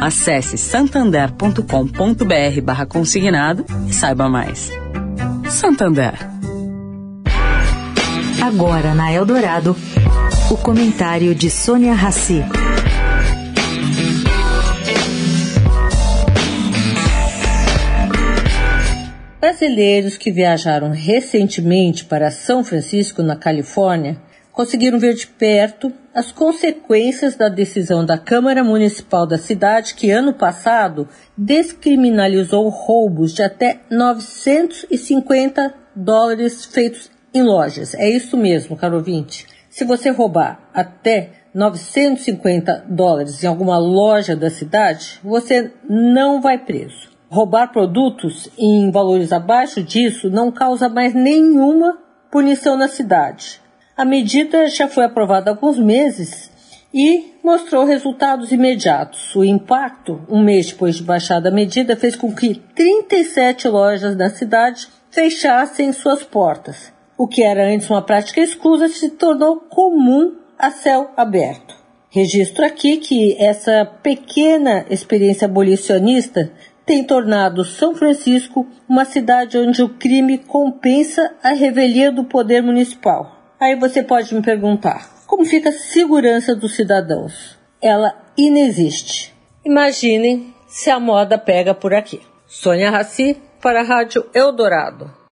Acesse santander.com.br barra consignado e saiba mais. Santander. Agora na Eldorado, o comentário de Sônia Rassi. Brasileiros que viajaram recentemente para São Francisco, na Califórnia, conseguiram ver de perto as consequências da decisão da Câmara Municipal da cidade que ano passado descriminalizou roubos de até 950 dólares feitos em lojas. É isso mesmo, caro ouvinte. Se você roubar até 950 dólares em alguma loja da cidade, você não vai preso. Roubar produtos em valores abaixo disso não causa mais nenhuma punição na cidade. A medida já foi aprovada há alguns meses e mostrou resultados imediatos. O impacto, um mês depois de baixada a medida, fez com que 37 lojas da cidade fechassem suas portas. O que era antes uma prática exclusa se tornou comum a céu aberto. Registro aqui que essa pequena experiência abolicionista tem tornado São Francisco uma cidade onde o crime compensa a revelia do poder municipal. Aí você pode me perguntar: como fica a segurança dos cidadãos? Ela inexiste. Imaginem se a moda pega por aqui. Sônia Raci para a Rádio Eldorado.